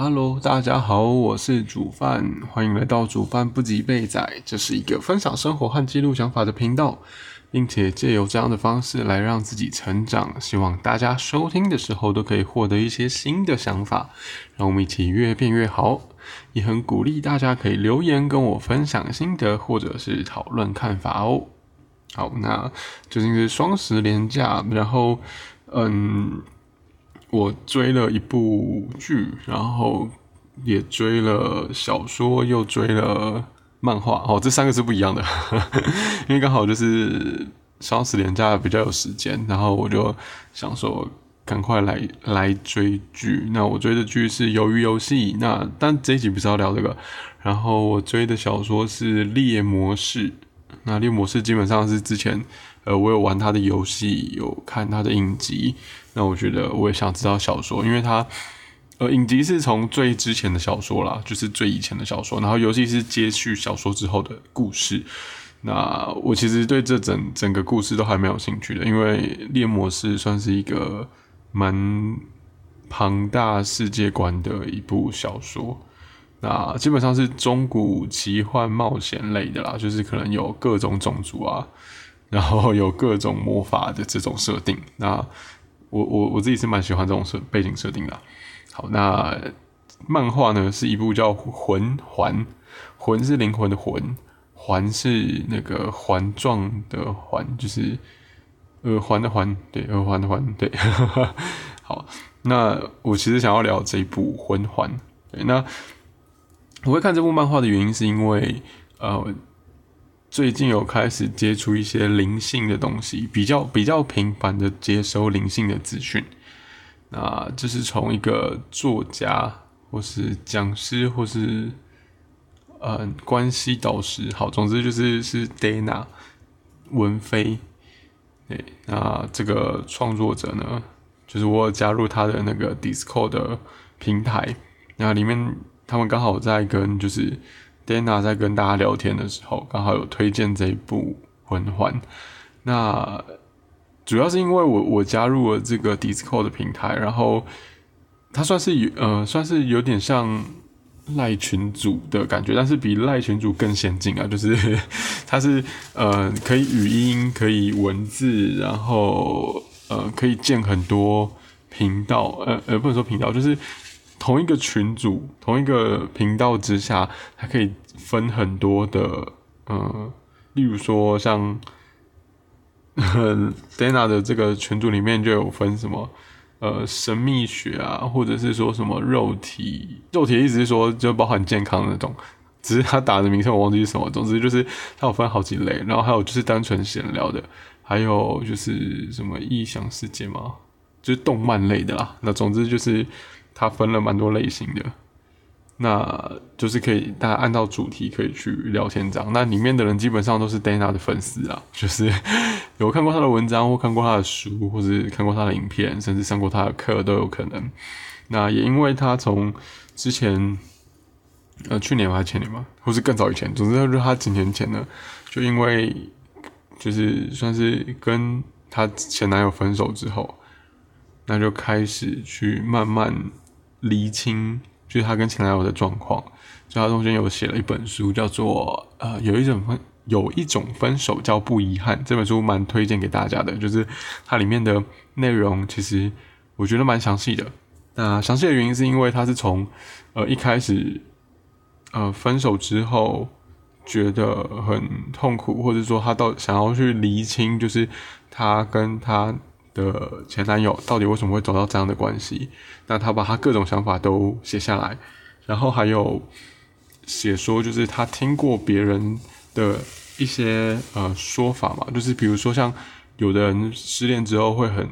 Hello，大家好，我是煮饭，欢迎来到煮饭不及备仔。这是一个分享生活和记录想法的频道，并且借由这样的方式来让自己成长。希望大家收听的时候都可以获得一些新的想法，让我们一起越变越好。也很鼓励大家可以留言跟我分享心得，或者是讨论看法哦。好，那最近是双十连假，然后嗯。我追了一部剧，然后也追了小说，又追了漫画。哦，这三个是不一样的，因为刚好就是双十连假比较有时间，然后我就想说赶快来来追剧。那我追的剧是《鱿鱼游戏》，那但这一集不是要聊这个。然后我追的小说是《猎魔士》，那《猎魔士》基本上是之前。呃，我有玩他的游戏，有看他的影集。那我觉得我也想知道小说，因为它呃，影集是从最之前的小说啦，就是最以前的小说，然后尤其是接续小说之后的故事。那我其实对这整整个故事都还蛮有兴趣的，因为猎魔士算是一个蛮庞大世界观的一部小说。那基本上是中古奇幻冒险类的啦，就是可能有各种种族啊。然后有各种魔法的这种设定，那我我我自己是蛮喜欢这种设背景设定的。好，那漫画呢是一部叫《魂环》，魂是灵魂的魂，环是那个环状的环，就是耳环的环，对，耳环的环，对。好，那我其实想要聊这一部《魂环》，对，那我会看这部漫画的原因是因为呃。最近有开始接触一些灵性的东西，比较比较频繁的接收灵性的资讯。那这是从一个作家，或是讲师，或是呃关系导师，好，总之就是是 Dana 文飞。对，那这个创作者呢，就是我有加入他的那个 Discord 的平台，那里面他们刚好在跟就是。Dana 在跟大家聊天的时候，刚好有推荐这一部《魂环》。那主要是因为我我加入了这个 Discord 的平台，然后它算是有呃算是有点像赖群主的感觉，但是比赖群主更先进啊！就是 它是呃可以语音，可以文字，然后呃可以建很多频道，呃呃不能说频道，就是。同一个群组、同一个频道之下，它可以分很多的，呃，例如说像 Dana 的这个群组里面就有分什么，呃，神秘学啊，或者是说什么肉体，肉体意思是说就包含健康那种，只是他打的名称我忘记是什么，总之就是它有分好几类，然后还有就是单纯闲聊的，还有就是什么异想世界嘛，就是动漫类的啦，那总之就是。它分了蛮多类型的，那就是可以大家按照主题可以去聊天这样。那里面的人基本上都是 Dana 的粉丝啊，就是有看过他的文章或看过他的书，或是看过他的影片，甚至上过他的课都有可能。那也因为他从之前呃去年还是前年嘛，或是更早以前，总之就是他几年前呢，就因为就是算是跟他前男友分手之后，那就开始去慢慢。厘清就是他跟前男友的状况，所以他中间有写了一本书，叫做呃有一种分有一种分手叫不遗憾。这本书蛮推荐给大家的，就是它里面的内容其实我觉得蛮详细的。那详细的原因是因为他是从呃一开始呃分手之后觉得很痛苦，或者说他到想要去厘清，就是他跟他。的前男友到底为什么会走到这样的关系？那他把他各种想法都写下来，然后还有写说，就是他听过别人的一些呃说法嘛，就是比如说像有的人失恋之后会很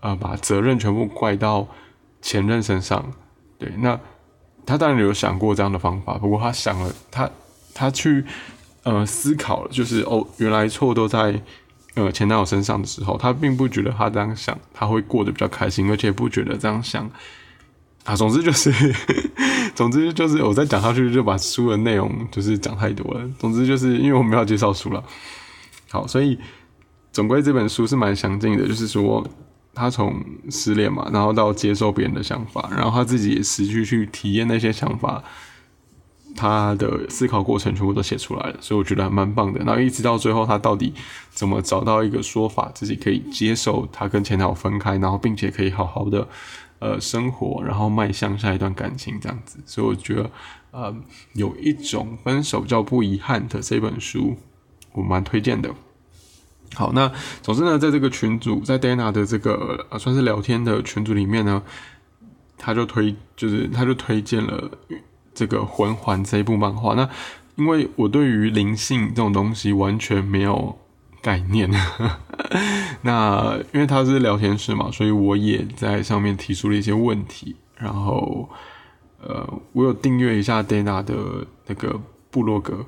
呃把责任全部怪到前任身上，对，那他当然有想过这样的方法，不过他想了，他他去呃思考了，就是哦，原来错都在。呃，前男友身上的时候，他并不觉得他这样想他会过得比较开心，而且不觉得这样想啊。总之就是，总之就是我再讲下去就把书的内容就是讲太多了。总之就是因为我们要介绍书了，好，所以总归这本书是蛮详尽的，就是说他从失恋嘛，然后到接受别人的想法，然后他自己也实际去体验那些想法，他的思考过程全部都写出来了，所以我觉得还蛮棒的。然后一直到最后，他到底怎么找到一个说法，自己可以接受他跟前男友分开，然后并且可以好好的呃生活，然后迈向下一段感情这样子。所以我觉得呃有一种分手叫不遗憾的这本书，我蛮推荐的。好，那总之呢，在这个群组，在 Dana 的这个呃算是聊天的群组里面呢，他就推，就是他就推荐了这个《魂环》这一部漫画。那因为我对于灵性这种东西完全没有概念，那因为他是聊天室嘛，所以我也在上面提出了一些问题。然后，呃，我有订阅一下 Dana 的那个部落格，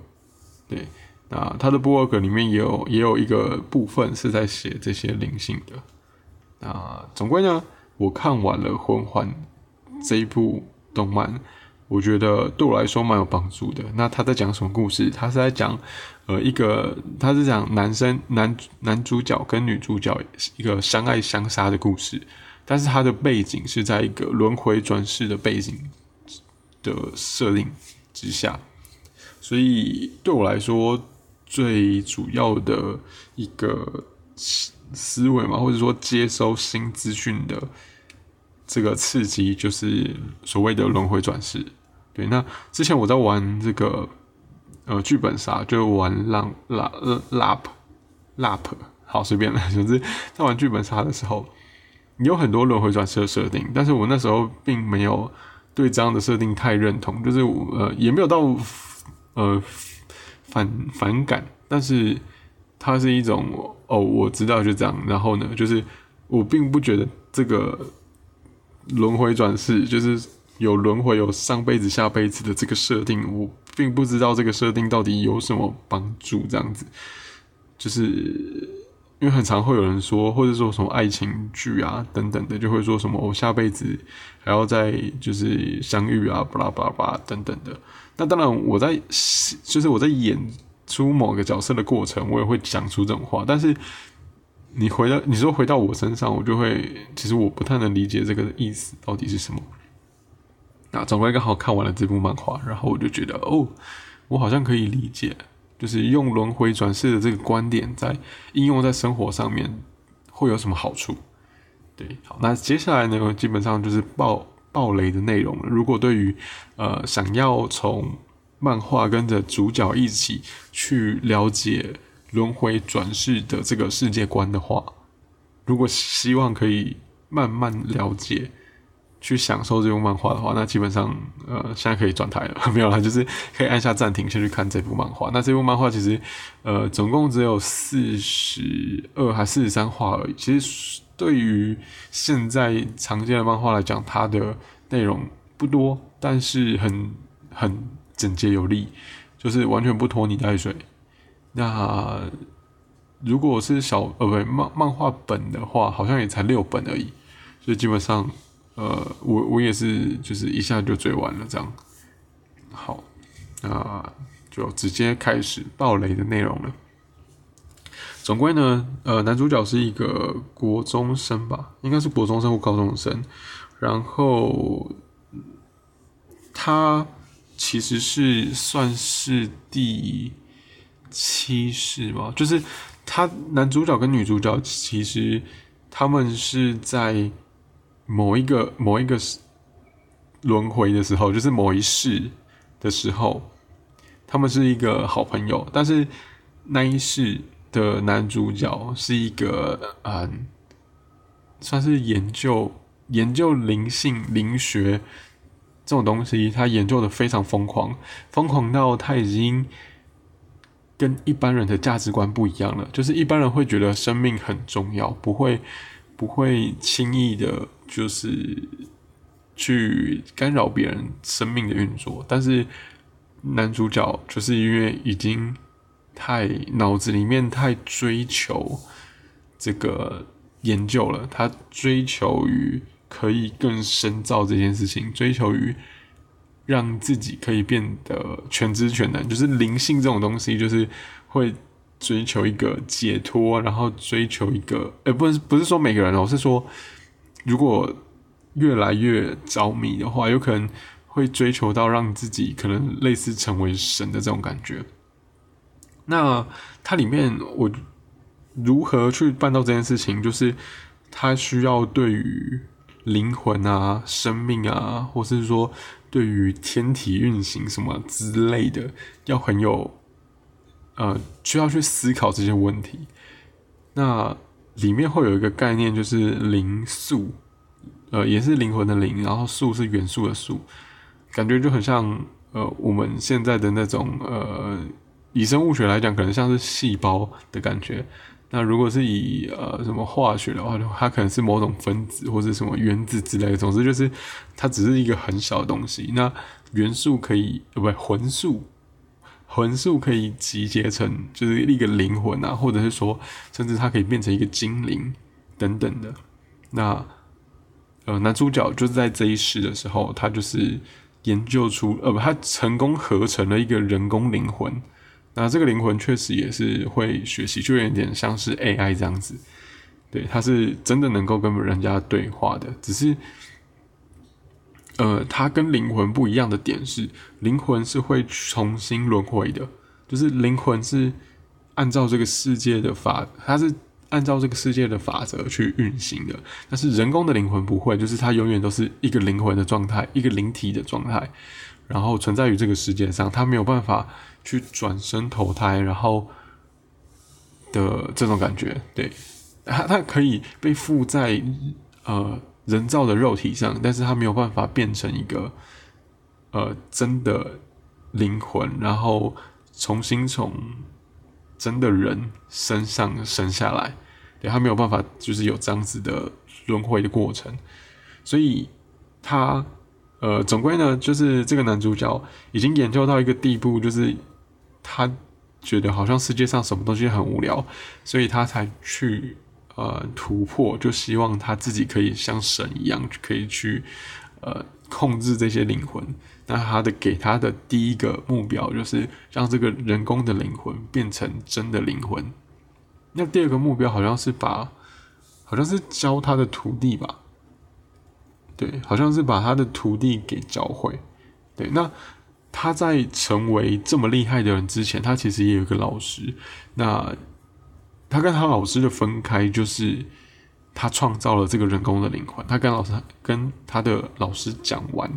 对。啊，他的博尔格里面也有也有一个部分是在写这些灵性的。啊，总归呢，我看完了《魂环》这一部动漫，我觉得对我来说蛮有帮助的。那他在讲什么故事？他是在讲，呃，一个他是讲男生男男主角跟女主角一个相爱相杀的故事，但是他的背景是在一个轮回转世的背景的设定之下，所以对我来说。最主要的一个思维嘛，或者说接收新资讯的这个刺激，就是所谓的轮回转世。对，那之前我在玩这个呃剧本杀，就玩浪拉拉 p lap，好随便了，就是在玩剧本杀的时候，有很多轮回转世的设定，但是我那时候并没有对这样的设定太认同，就是呃也没有到呃。反反感，但是它是一种哦，我知道就这样。然后呢，就是我并不觉得这个轮回转世就是有轮回、有上辈子、下辈子的这个设定，我并不知道这个设定到底有什么帮助。这样子，就是因为很常会有人说，或者说什么爱情剧啊等等的，就会说什么我下辈子还要再就是相遇啊，巴拉巴拉巴拉等等的。那当然，我在就是我在演出某个角色的过程，我也会讲出这种话。但是你回到你说回到我身上，我就会其实我不太能理解这个意思到底是什么。那总归刚好看完了这部漫画，然后我就觉得哦，我好像可以理解，就是用轮回转世的这个观点，在应用在生活上面会有什么好处？对，好，那接下来呢，基本上就是报。暴雷的内容了。如果对于呃想要从漫画跟着主角一起去了解轮回转世的这个世界观的话，如果希望可以慢慢了解、去享受这部漫画的话，那基本上呃现在可以转台了。没有啦，就是可以按下暂停，先去看这部漫画。那这部漫画其实呃总共只有四十二还四十三话而已。其实。对于现在常见的漫画来讲，它的内容不多，但是很很简洁有力，就是完全不拖泥带水。那如果是小呃不漫漫画本的话，好像也才六本而已，所以基本上呃我我也是就是一下就追完了这样。好，那就直接开始爆雷的内容了。总归呢，呃，男主角是一个国中生吧，应该是国中生或高中生。然后他其实是算是第七世吧，就是他男主角跟女主角其实他们是在某一个某一个轮回的时候，就是某一世的时候，他们是一个好朋友，但是那一世。的男主角是一个嗯，算是研究研究灵性灵学这种东西，他研究的非常疯狂，疯狂到他已经跟一般人的价值观不一样了。就是一般人会觉得生命很重要，不会不会轻易的，就是去干扰别人生命的运作。但是男主角就是因为已经。太脑子里面太追求这个研究了，他追求于可以更深造这件事情，追求于让自己可以变得全知全能，就是灵性这种东西，就是会追求一个解脱，然后追求一个，呃，不是不是说每个人哦，是说如果越来越着迷的话，有可能会追求到让自己可能类似成为神的这种感觉。那它里面我如何去办到这件事情，就是它需要对于灵魂啊、生命啊，或是说对于天体运行什么之类的，要很有呃需要去思考这些问题。那里面会有一个概念，就是灵素，呃，也是灵魂的灵，然后素是元素的素，感觉就很像呃我们现在的那种呃。以生物学来讲，可能像是细胞的感觉。那如果是以呃什么化学的话，它可能是某种分子或者什么原子之类的。总之就是它只是一个很小的东西。那元素可以呃不魂素，魂素可以集结成就是一个灵魂啊，或者是说甚至它可以变成一个精灵等等的。那呃男主角就是在这一世的时候，他就是研究出呃不，他成功合成了一个人工灵魂。那这个灵魂确实也是会学习，就有点像是 AI 这样子，对，他是真的能够跟人家对话的。只是，呃，它跟灵魂不一样的点是，灵魂是会重新轮回的，就是灵魂是按照这个世界的法，它是按照这个世界的法则去运行的。但是人工的灵魂不会，就是它永远都是一个灵魂的状态，一个灵体的状态，然后存在于这个世界上，它没有办法。去转身投胎，然后的这种感觉，对，它它可以被附在呃人造的肉体上，但是他没有办法变成一个呃真的灵魂，然后重新从真的人身上生下来，对，他没有办法就是有这样子的轮回的过程，所以他呃总归呢，就是这个男主角已经研究到一个地步，就是。他觉得好像世界上什么东西很无聊，所以他才去呃突破，就希望他自己可以像神一样，可以去呃控制这些灵魂。那他的给他的第一个目标就是让这个人工的灵魂变成真的灵魂。那第二个目标好像是把，好像是教他的徒弟吧？对，好像是把他的徒弟给教会。对，那。他在成为这么厉害的人之前，他其实也有一个老师。那他跟他老师的分开，就是他创造了这个人工的灵魂。他跟老师跟他的老师讲完，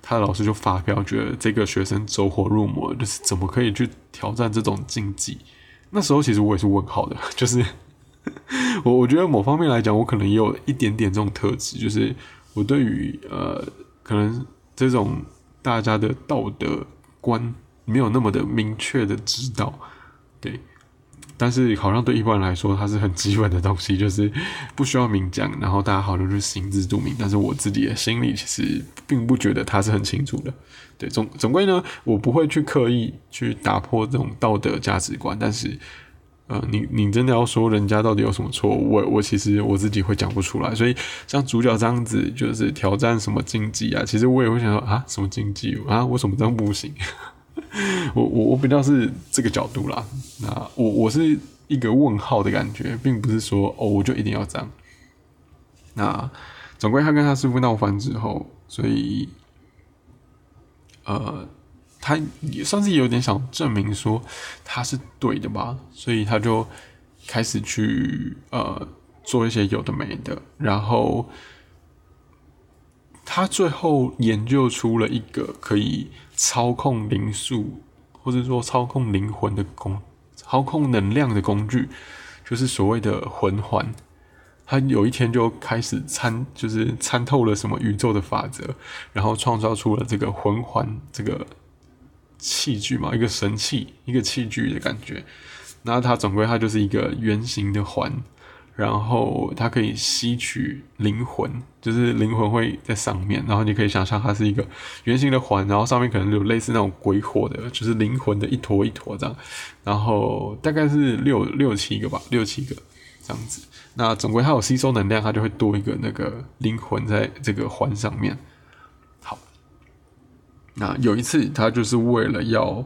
他的老师就发飙，觉得这个学生走火入魔，就是怎么可以去挑战这种禁忌？那时候其实我也是问号的，就是我我觉得某方面来讲，我可能也有一点点这种特质，就是我对于呃，可能这种。大家的道德观没有那么的明确的知道，对，但是好像对一般人来说，它是很基本的东西，就是不需要明讲，然后大家好像就心知肚明。但是我自己的心里其实并不觉得他是很清楚的，对，总总归呢，我不会去刻意去打破这种道德价值观，但是。呃，你你真的要说人家到底有什么错？我我其实我自己会讲不出来。所以像主角这样子，就是挑战什么禁忌啊，其实我也会想说啊，什么禁忌啊？为什么这样不行？我我我比较是这个角度啦。那我我是一个问号的感觉，并不是说哦，我就一定要这样。那总归他跟他师傅闹翻之后，所以呃。他也算是有点想证明说他是对的吧，所以他就开始去呃做一些有的没的，然后他最后研究出了一个可以操控灵数或者说操控灵魂的工，操控能量的工具，就是所谓的魂环。他有一天就开始参，就是参透了什么宇宙的法则，然后创造出了这个魂环这个。器具嘛，一个神器，一个器具的感觉。然后它总归它就是一个圆形的环，然后它可以吸取灵魂，就是灵魂会在上面。然后你可以想象它是一个圆形的环，然后上面可能有类似那种鬼火的，就是灵魂的一坨一坨这样。然后大概是六六七个吧，六七个这样子。那总归它有吸收能量，它就会多一个那个灵魂在这个环上面。好那有一次，他就是为了要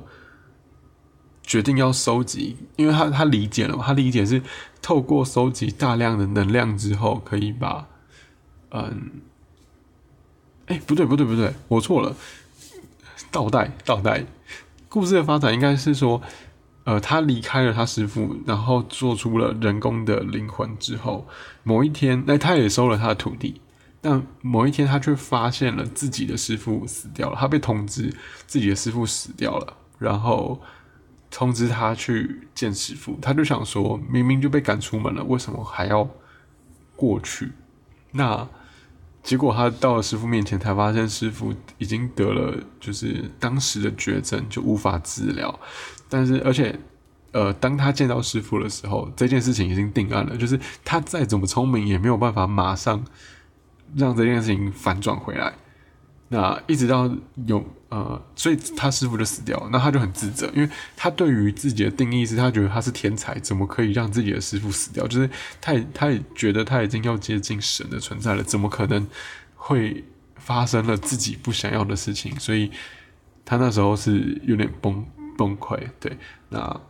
决定要收集，因为他他理解了嘛，他理解是透过收集大量的能量之后，可以把，嗯，哎，不对不对不对，我错了，倒带倒带，故事的发展应该是说，呃，他离开了他师傅，然后做出了人工的灵魂之后，某一天，那他也收了他的徒弟。但某一天，他却发现了自己的师傅死掉了。他被通知自己的师傅死掉了，然后通知他去见师傅。他就想说，明明就被赶出门了，为什么还要过去？那结果他到了师傅面前，才发现师傅已经得了就是当时的绝症，就无法治疗。但是，而且，呃，当他见到师傅的时候，这件事情已经定案了，就是他再怎么聪明，也没有办法马上。让这件事情反转回来，那一直到有呃，所以他师傅就死掉了，那他就很自责，因为他对于自己的定义是他觉得他是天才，怎么可以让自己的师傅死掉？就是他也他也觉得他已经要接近神的存在了，怎么可能会发生了自己不想要的事情？所以他那时候是有点崩崩溃。对，那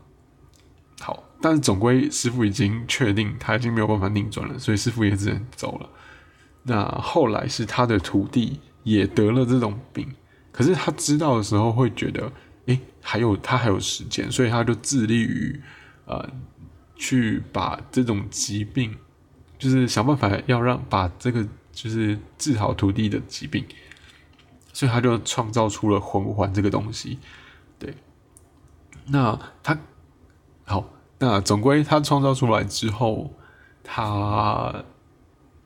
好，但是总归师傅已经确定他已经没有办法逆转了，所以师傅也只能走了。那后来是他的徒弟也得了这种病，可是他知道的时候会觉得，诶，还有他还有时间，所以他就致力于，呃，去把这种疾病，就是想办法要让把这个就是治好徒弟的疾病，所以他就创造出了魂环这个东西，对。那他好，那总归他创造出来之后，他。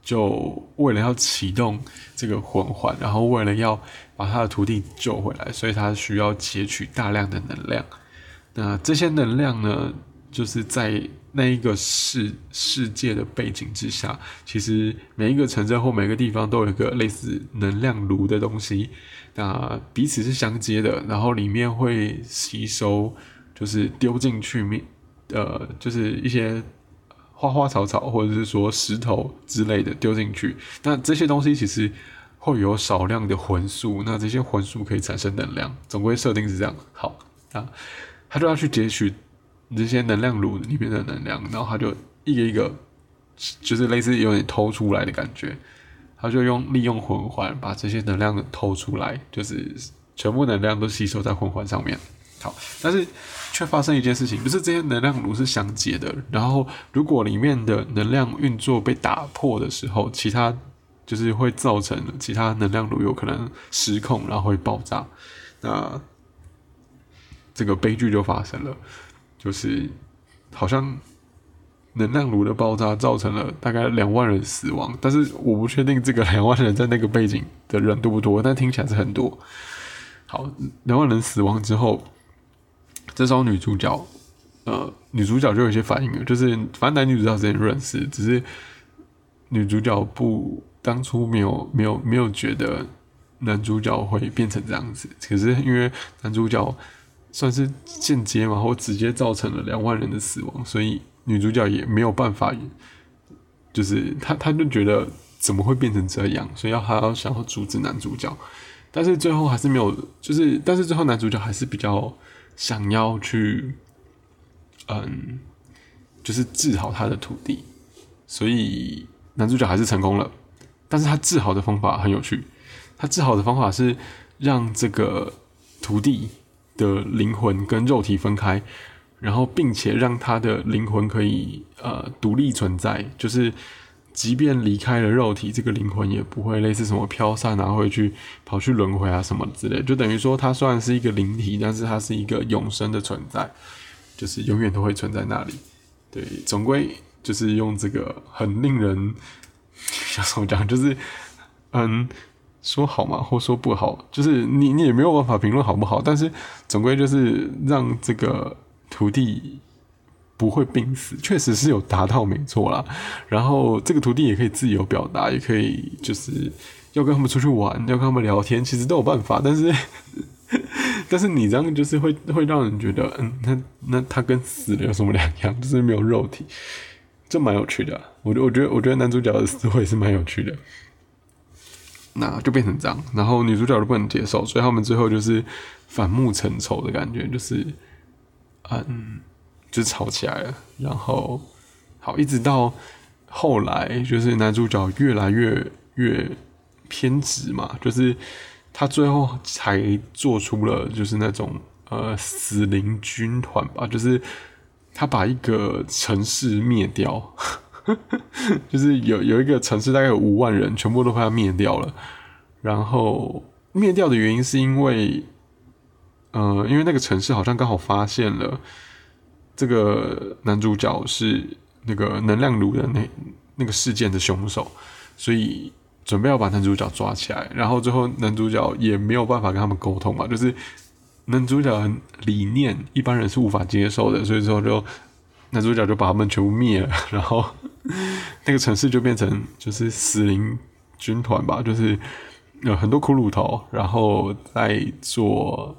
就为了要启动这个魂环，然后为了要把他的徒弟救回来，所以他需要截取大量的能量。那这些能量呢，就是在那一个世世界的背景之下，其实每一个城镇或每个地方都有一个类似能量炉的东西，那彼此是相接的，然后里面会吸收，就是丢进去面，呃，就是一些。花花草草，或者是说石头之类的丢进去，那这些东西其实会有少量的魂素，那这些魂素可以产生能量，总归设定是这样。好啊，他就要去截取这些能量炉里面的能量，然后他就一个一个，就是类似有点偷出来的感觉，他就用利用魂环把这些能量偷出来，就是全部能量都吸收在魂环上面。好，但是却发生一件事情，就是这些能量炉是相接的。然后，如果里面的能量运作被打破的时候，其他就是会造成其他能量炉有可能失控，然后会爆炸。那这个悲剧就发生了，就是好像能量炉的爆炸造成了大概两万人死亡。但是我不确定这个两万人在那个背景的人多不多，但听起来是很多。好，两万人死亡之后。这时候女主角，呃，女主角就有些反应了，就是反正男女主角之间认识，只是女主角不当初没有没有没有觉得男主角会变成这样子，可是因为男主角算是间接嘛，或直接造成了两万人的死亡，所以女主角也没有办法，就是她她就觉得怎么会变成这样，所以要她要想要阻止男主角，但是最后还是没有，就是但是最后男主角还是比较。想要去，嗯，就是治好他的徒弟，所以男主角还是成功了。但是他治好的方法很有趣，他治好的方法是让这个徒弟的灵魂跟肉体分开，然后并且让他的灵魂可以呃独立存在，就是。即便离开了肉体，这个灵魂也不会类似什么飘散啊，会去跑去轮回啊什么之类。就等于说，它虽然是一个灵体，但是它是一个永生的存在，就是永远都会存在那里。对，总归就是用这个很令人 要怎么讲，就是嗯，说好嘛，或说不好，就是你你也没有办法评论好不好，但是总归就是让这个徒弟。不会病死，确实是有达到没错啦。然后这个徒弟也可以自由表达，也可以就是要跟他们出去玩，要跟他们聊天，其实都有办法。但是，但是你这样就是会会让人觉得，嗯，那那他跟死了有什么两样？就是没有肉体，这蛮有趣的。我觉我觉得我觉得男主角的思维是蛮有趣的。那就变成这样，然后女主角都不能接受，所以他们最后就是反目成仇的感觉，就是。嗯，就吵起来了。然后好，一直到后来，就是男主角越来越越偏执嘛，就是他最后才做出了就是那种呃死灵军团吧，就是他把一个城市灭掉。就是有有一个城市大概有五万人，全部都被他灭掉了。然后灭掉的原因是因为，呃，因为那个城市好像刚好发现了这个男主角是那个能量炉的那那个事件的凶手，所以准备要把男主角抓起来。然后最后男主角也没有办法跟他们沟通嘛，就是男主角理念一般人是无法接受的，所以之后就。男主角就把他们全部灭了，然后 那个城市就变成就是死灵军团吧，就是有很多骷髅头，然后在做，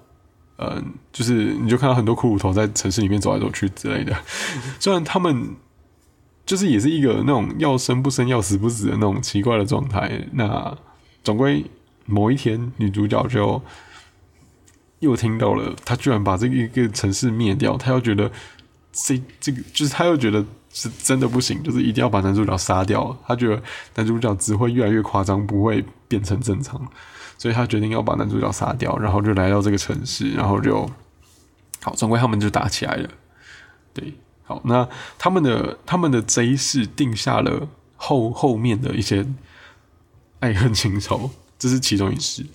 嗯，就是你就看到很多骷髅头在城市里面走来走去之类的。虽然他们就是也是一个那种要生不生要死不死的那种奇怪的状态，那总归某一天女主角就又听到了，他居然把这个一个城市灭掉，他又觉得。这这个就是他又觉得是真的不行，就是一定要把男主角杀掉。他觉得男主角只会越来越夸张，不会变成正常，所以他决定要把男主角杀掉，然后就来到这个城市，然后就好，总归他们就打起来了。对，好，那他们的他们的这一世定下了后后面的一些爱恨情仇，这是其中一世。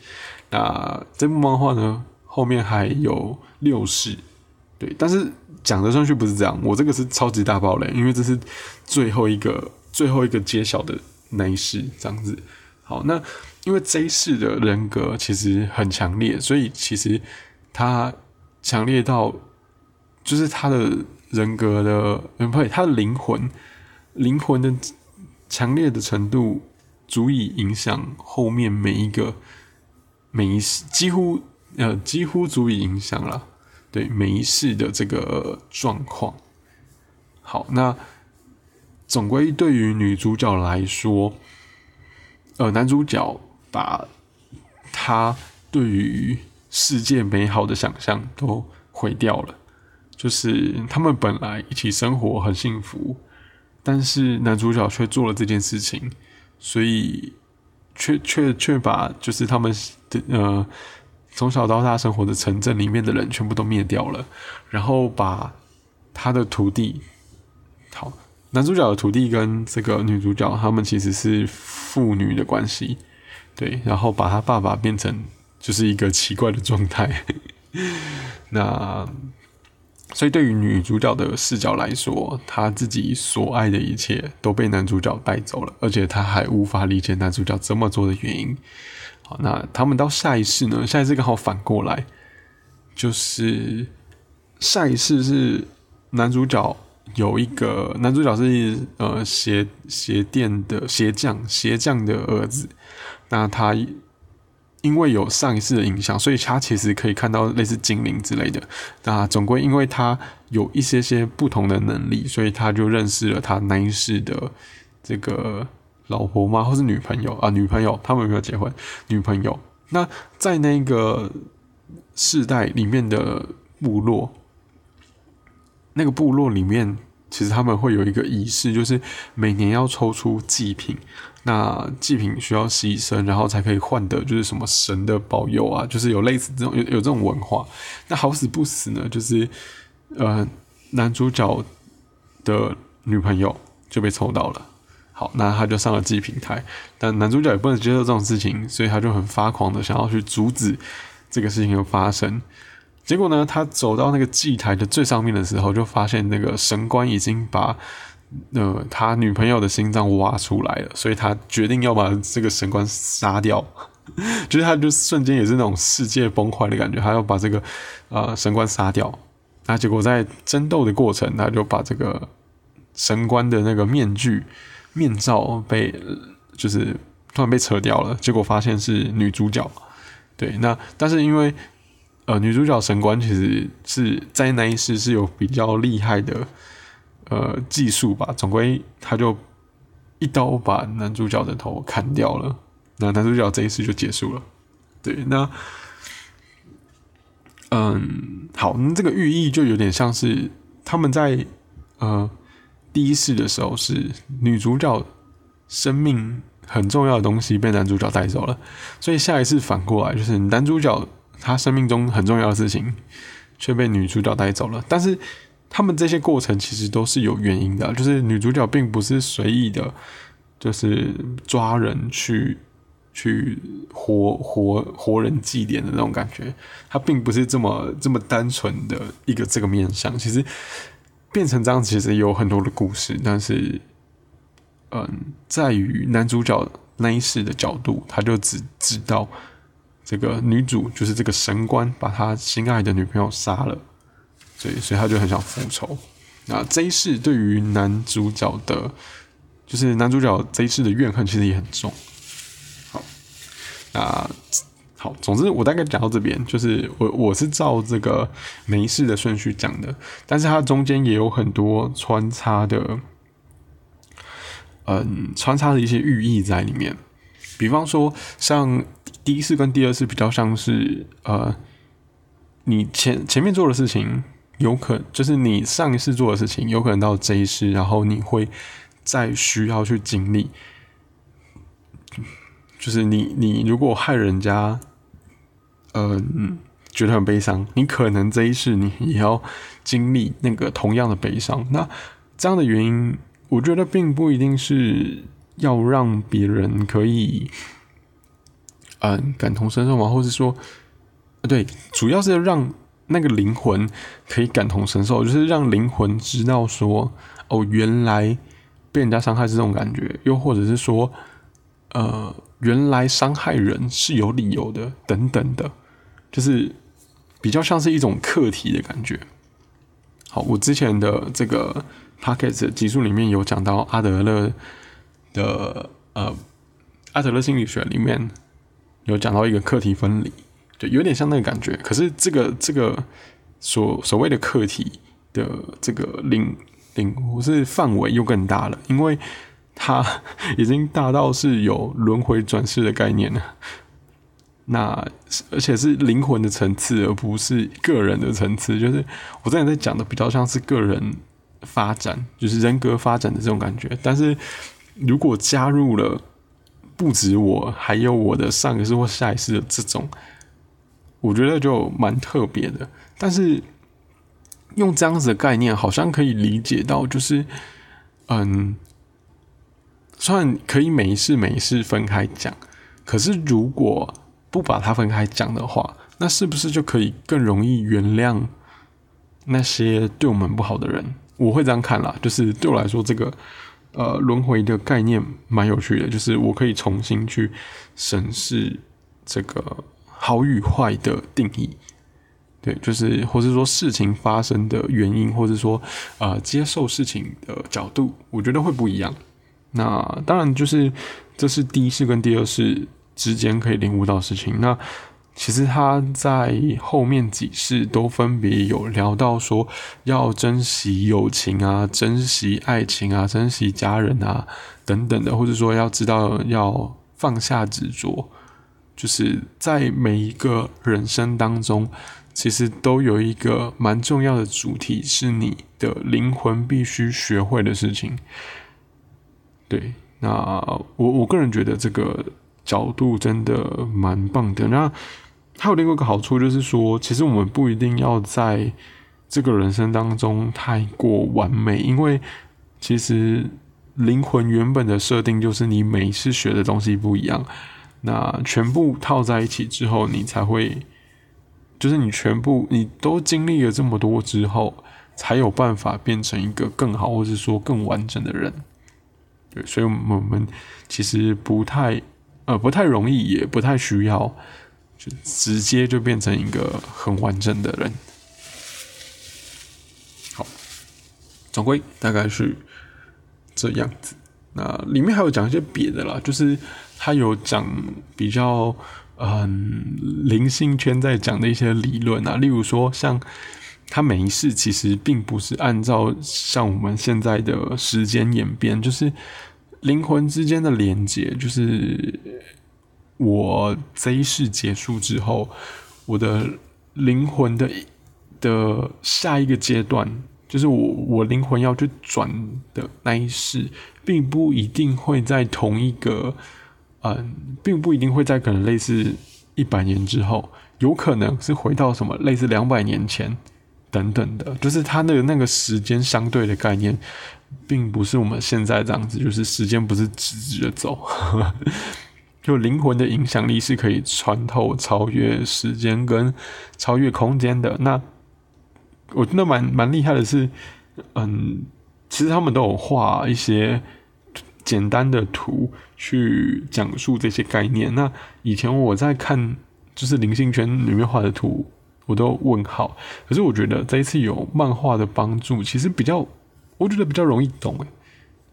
那这部漫画呢，后面还有六世。对，但是讲的顺序不是这样，我这个是超级大爆雷，因为这是最后一个最后一个揭晓的那一世这样子。好，那因为这一世的人格其实很强烈，所以其实他强烈到就是他的人格的，不对，他的灵魂灵魂的强烈的程度，足以影响后面每一个每一世，几乎呃几乎足以影响了。对每一世的这个状况，好，那总归对于女主角来说，呃，男主角把他对于世界美好的想象都毁掉了。就是他们本来一起生活很幸福，但是男主角却做了这件事情，所以却却却把就是他们的呃。从小到大生活的城镇里面的人全部都灭掉了，然后把他的徒弟，好，男主角的徒弟跟这个女主角他们其实是父女的关系，对，然后把他爸爸变成就是一个奇怪的状态，那所以对于女主角的视角来说，她自己所爱的一切都被男主角带走了，而且她还无法理解男主角这么做的原因。那他们到下一世呢？下一世刚好反过来，就是下一世是男主角有一个男主角是呃鞋鞋店的鞋匠鞋匠的儿子。那他因为有上一世的影响，所以他其实可以看到类似精灵之类的。那总归因为他有一些些不同的能力，所以他就认识了他那一世的这个。老婆吗？或是女朋友啊？女朋友，他们有没有结婚？女朋友。那在那个世代里面的部落，那个部落里面，其实他们会有一个仪式，就是每年要抽出祭品。那祭品需要牺牲，然后才可以换得就是什么神的保佑啊，就是有类似这种有有这种文化。那好死不死呢，就是呃，男主角的女朋友就被抽到了。好，那他就上了祭品台，但男主角也不能接受这种事情，所以他就很发狂的想要去阻止这个事情的发生。结果呢，他走到那个祭台的最上面的时候，就发现那个神官已经把呃他女朋友的心脏挖出来了，所以他决定要把这个神官杀掉。就是他就瞬间也是那种世界崩坏的感觉，他要把这个呃神官杀掉。那结果在争斗的过程，他就把这个神官的那个面具。面罩被就是突然被扯掉了，结果发现是女主角。对，那但是因为呃女主角神官其实是在那一世是有比较厉害的呃技术吧，总归他就一刀把男主角的头砍掉了，那男主角这一世就结束了。对，那嗯，好，这个寓意就有点像是他们在呃第一世的时候是女主角生命很重要的东西被男主角带走了，所以下一次反过来就是男主角他生命中很重要的事情却被女主角带走了，但是他们这些过程其实都是有原因的，就是女主角并不是随意的，就是抓人去。去活活活人祭奠的那种感觉，她并不是这么这么单纯的一个这个面相。其实变成这样，其实有很多的故事，但是，嗯，在于男主角那一世的角度，他就只知道这个女主就是这个神官把他心爱的女朋友杀了，所以所以他就很想复仇。那这一世对于男主角的，就是男主角这一世的怨恨，其实也很重。好，那，好，总之我大概讲到这边，就是我我是照这个没事的顺序讲的，但是它中间也有很多穿插的，嗯，穿插的一些寓意在里面。比方说，像第一次跟第二次比较像是，呃，你前前面做的事情，有可就是你上一次做的事情，有可能到这一世，然后你会再需要去经历。就是你，你如果害人家，嗯，觉得很悲伤，你可能这一世你也要经历那个同样的悲伤。那这样的原因，我觉得并不一定是要让别人可以，嗯，感同身受嘛，或者说，对，主要是让那个灵魂可以感同身受，就是让灵魂知道说，哦，原来被人家伤害是这种感觉，又或者是说，呃。原来伤害人是有理由的，等等的，就是比较像是一种课题的感觉。好，我之前的这个 p o c k e t 集数里面有讲到阿德勒的呃阿德勒心理学里面有讲到一个课题分离，就有点像那个感觉。可是这个这个所所谓的课题的这个领领悟是范围又更大了，因为。它 已经大到是有轮回转世的概念了，那而且是灵魂的层次，而不是个人的层次。就是我之前在讲的比较像是个人发展，就是人格发展的这种感觉。但是如果加入了不止我，还有我的上一世或下一世的这种，我觉得就蛮特别的。但是用这样子的概念，好像可以理解到，就是嗯。虽然可以每一世每一世分开讲，可是如果不把它分开讲的话，那是不是就可以更容易原谅那些对我们不好的人？我会这样看啦，就是对我来说，这个呃轮回的概念蛮有趣的，就是我可以重新去审视这个好与坏的定义，对，就是或者说事情发生的原因，或者说呃接受事情的角度，我觉得会不一样。那当然就是这是第一世跟第二世之间可以领悟到事情。那其实他在后面几世都分别有聊到说，要珍惜友情啊，珍惜爱情啊，珍惜家人啊等等的，或者说要知道要放下执着，就是在每一个人生当中，其实都有一个蛮重要的主题，是你的灵魂必须学会的事情。对，那我我个人觉得这个角度真的蛮棒的。那还有另外一个好处就是说，其实我们不一定要在这个人生当中太过完美，因为其实灵魂原本的设定就是你每一次学的东西不一样，那全部套在一起之后，你才会就是你全部你都经历了这么多之后，才有办法变成一个更好，或者说更完整的人。对，所以我们其实不太呃不太容易，也不太需要，就直接就变成一个很完整的人。好，总归大概是这样子。那里面还有讲一些别的啦，就是他有讲比较嗯灵性圈在讲的一些理论啊，例如说像。它每一世其实并不是按照像我们现在的时间演变，就是灵魂之间的连接，就是我这一世结束之后，我的灵魂的的下一个阶段，就是我我灵魂要去转的那一世，并不一定会在同一个，嗯，并不一定会在可能类似一百年之后，有可能是回到什么类似两百年前等等的，就是它的那个时间相对的概念，并不是我们现在这样子，就是时间不是直直的走。就灵魂的影响力是可以穿透、超越时间跟超越空间的。那我觉得蛮蛮厉害的是，嗯，其实他们都有画一些简单的图去讲述这些概念。那以前我在看就是灵性圈里面画的图，我都问号。可是我觉得这一次有漫画的帮助，其实比较，我觉得比较容易懂诶，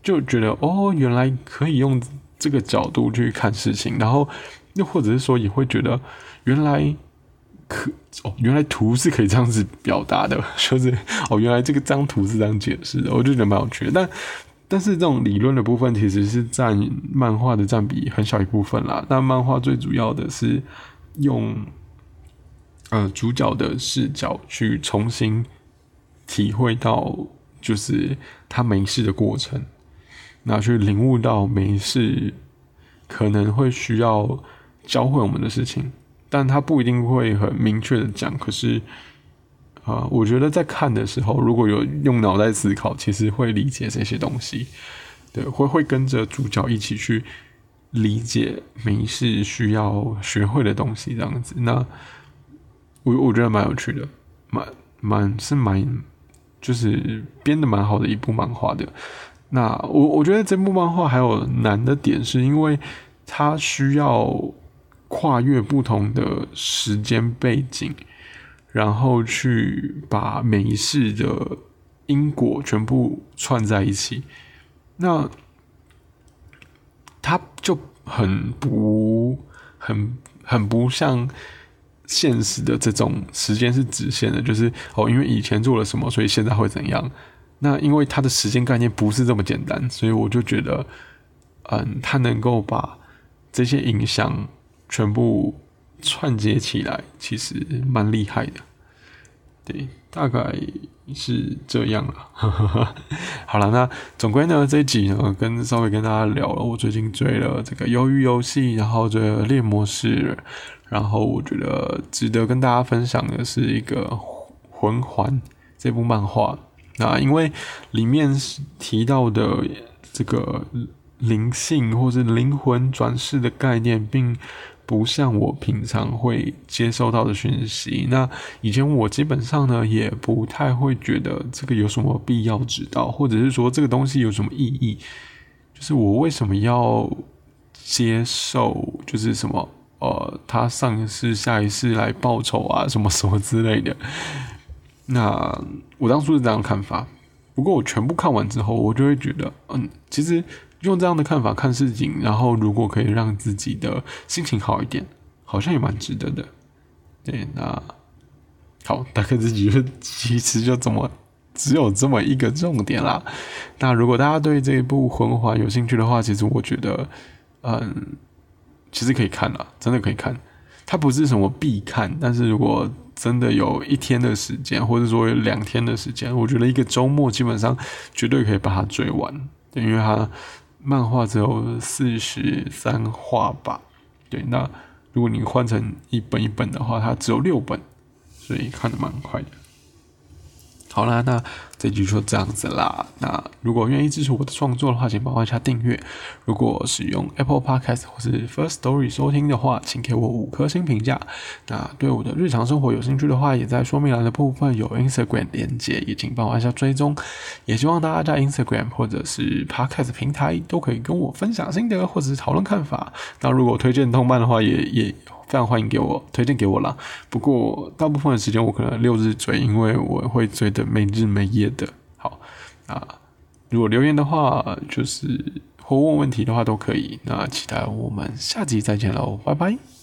就觉得哦，原来可以用。这个角度去看事情，然后又或者是说，也会觉得原来可哦，原来图是可以这样子表达的，就是哦，原来这个张图是这样解释的，我就觉得蛮有趣的。但但是这种理论的部分其实是占漫画的占比很小一部分啦。那漫画最主要的是用呃主角的视角去重新体会到，就是他没事的过程。拿去领悟到没事，可能会需要教会我们的事情，但他不一定会很明确的讲。可是，啊，我觉得在看的时候，如果有用脑袋思考，其实会理解这些东西。对，会会跟着主角一起去理解没事需要学会的东西，这样子。那我我觉得蛮有趣的，蛮蛮是蛮就是编的蛮好的一部漫画的。那我我觉得这部漫画还有难的点，是因为它需要跨越不同的时间背景，然后去把每一世的因果全部串在一起。那它就很不很很不像现实的这种时间是直线的，就是哦，因为以前做了什么，所以现在会怎样。那因为它的时间概念不是这么简单，所以我就觉得，嗯，它能够把这些影响全部串接起来，其实蛮厉害的。对，大概是这样了。好了，那总归呢，这一集呢，跟稍微跟大家聊了，我最近追了这个《鱿鱼游戏》，然后追了《猎魔士》，然后我觉得值得跟大家分享的是一个《魂环》这部漫画。那因为里面提到的这个灵性或者灵魂转世的概念，并不像我平常会接收到的讯息。那以前我基本上呢，也不太会觉得这个有什么必要知道，或者是说这个东西有什么意义。就是我为什么要接受？就是什么呃，他上一世、下一世来报仇啊，什么什么之类的。那我当初是这样看法，不过我全部看完之后，我就会觉得，嗯，其实用这样的看法看事情，然后如果可以让自己的心情好一点，好像也蛮值得的。对，那好，大概自己就其实就这么只有这么一个重点啦。那如果大家对这一部魂环有兴趣的话，其实我觉得，嗯，其实可以看了，真的可以看。它不是什么必看，但是如果真的有一天的时间，或者说有两天的时间，我觉得一个周末基本上绝对可以把它追完，因为它漫画只有四十三话吧。对，那如果你换成一本一本的话，它只有六本，所以看的蛮快的。好啦，那这集就这样子啦。那如果愿意支持我的创作的话，请帮我一下订阅。如果使用 Apple Podcast 或是 First Story 收听的话，请给我五颗星评价。那对我的日常生活有兴趣的话，也在说明栏的部分有 Instagram 连接，也请帮我按下追踪。也希望大家在 Instagram 或者是 Podcast 平台都可以跟我分享心得或者是讨论看法。那如果推荐动漫的话，也也。非常欢迎给我推荐给我啦。不过大部分的时间我可能六日追，因为我会追的没日没夜的。好啊，如果留言的话，就是或问问题的话都可以。那期待我们下集再见喽，拜拜。